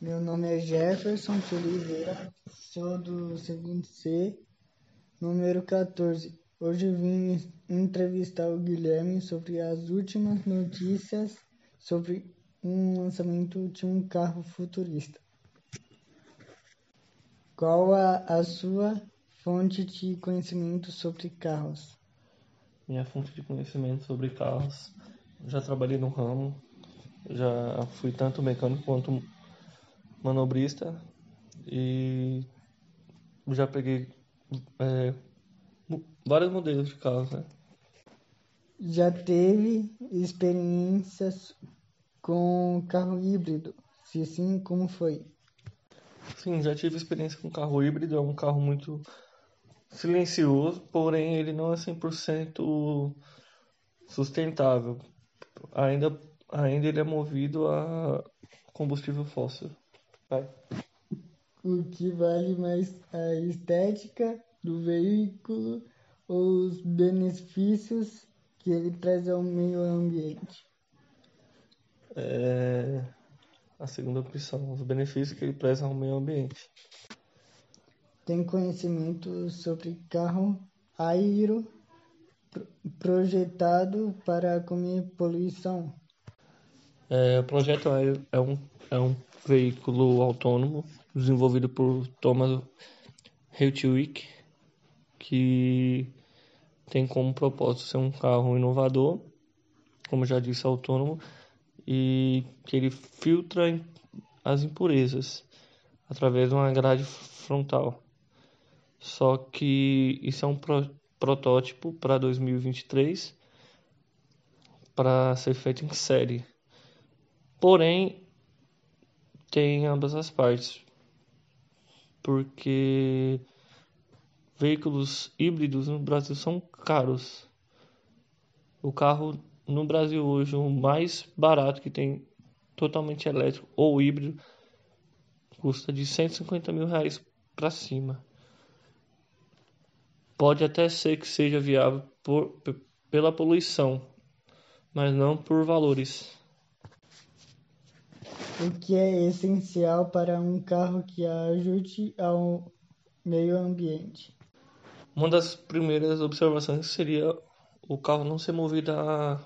Meu nome é Jefferson de Oliveira, sou do segundo C, número 14. Hoje vim entrevistar o Guilherme sobre as últimas notícias sobre um lançamento de um carro futurista. Qual a, a sua fonte de conhecimento sobre carros? Minha fonte de conhecimento sobre carros, já trabalhei no ramo, já fui tanto mecânico quanto manobrista e já peguei é, vários modelos de carros, né? Já teve experiências com carro híbrido? Se sim, como foi? Sim, já tive experiência com carro híbrido, é um carro muito silencioso, porém ele não é 100% sustentável. Ainda, ainda ele é movido a combustível fóssil. Vai. O que vale mais a estética do veículo ou os benefícios que ele traz ao meio ambiente? É a segunda opção, os benefícios que ele traz ao meio ambiente. Tem conhecimento sobre carro aero projetado para comer poluição? É, o projeto Aero é um, é um veículo autônomo desenvolvido por Thomas Heutwick, que tem como propósito ser um carro inovador, como já disse, autônomo, e que ele filtra as impurezas através de uma grade frontal. Só que isso é um pro, protótipo para 2023 para ser feito em série. Porém, tem ambas as partes. Porque veículos híbridos no Brasil são caros. O carro no Brasil hoje, o mais barato que tem totalmente elétrico ou híbrido custa de 150 mil reais para cima. Pode até ser que seja viável por, pela poluição, mas não por valores. O que é essencial para um carro que ajude ao meio ambiente? Uma das primeiras observações seria o carro não ser movido a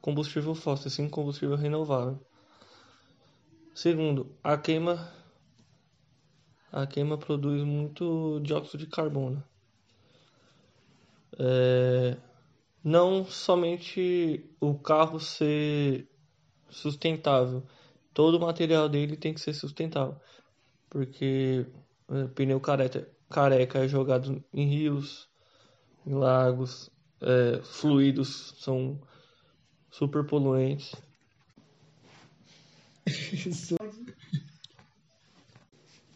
combustível fóssil, sim combustível renovável. Segundo, a queima a queima produz muito dióxido de carbono é, não somente o carro ser sustentável, todo o material dele tem que ser sustentável, porque é, pneu careca, careca é jogado em rios, em lagos, é, fluidos são super poluentes.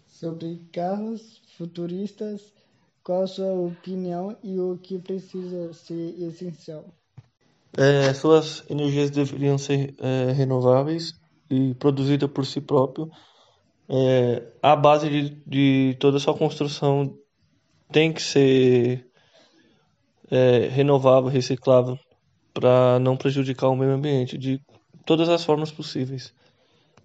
Sobre carros futuristas qual a sua opinião e o que precisa ser essencial? É, suas energias deveriam ser é, renováveis e produzidas por si próprio. É, a base de, de toda a sua construção tem que ser é, renovável, reciclável, para não prejudicar o meio ambiente de todas as formas possíveis.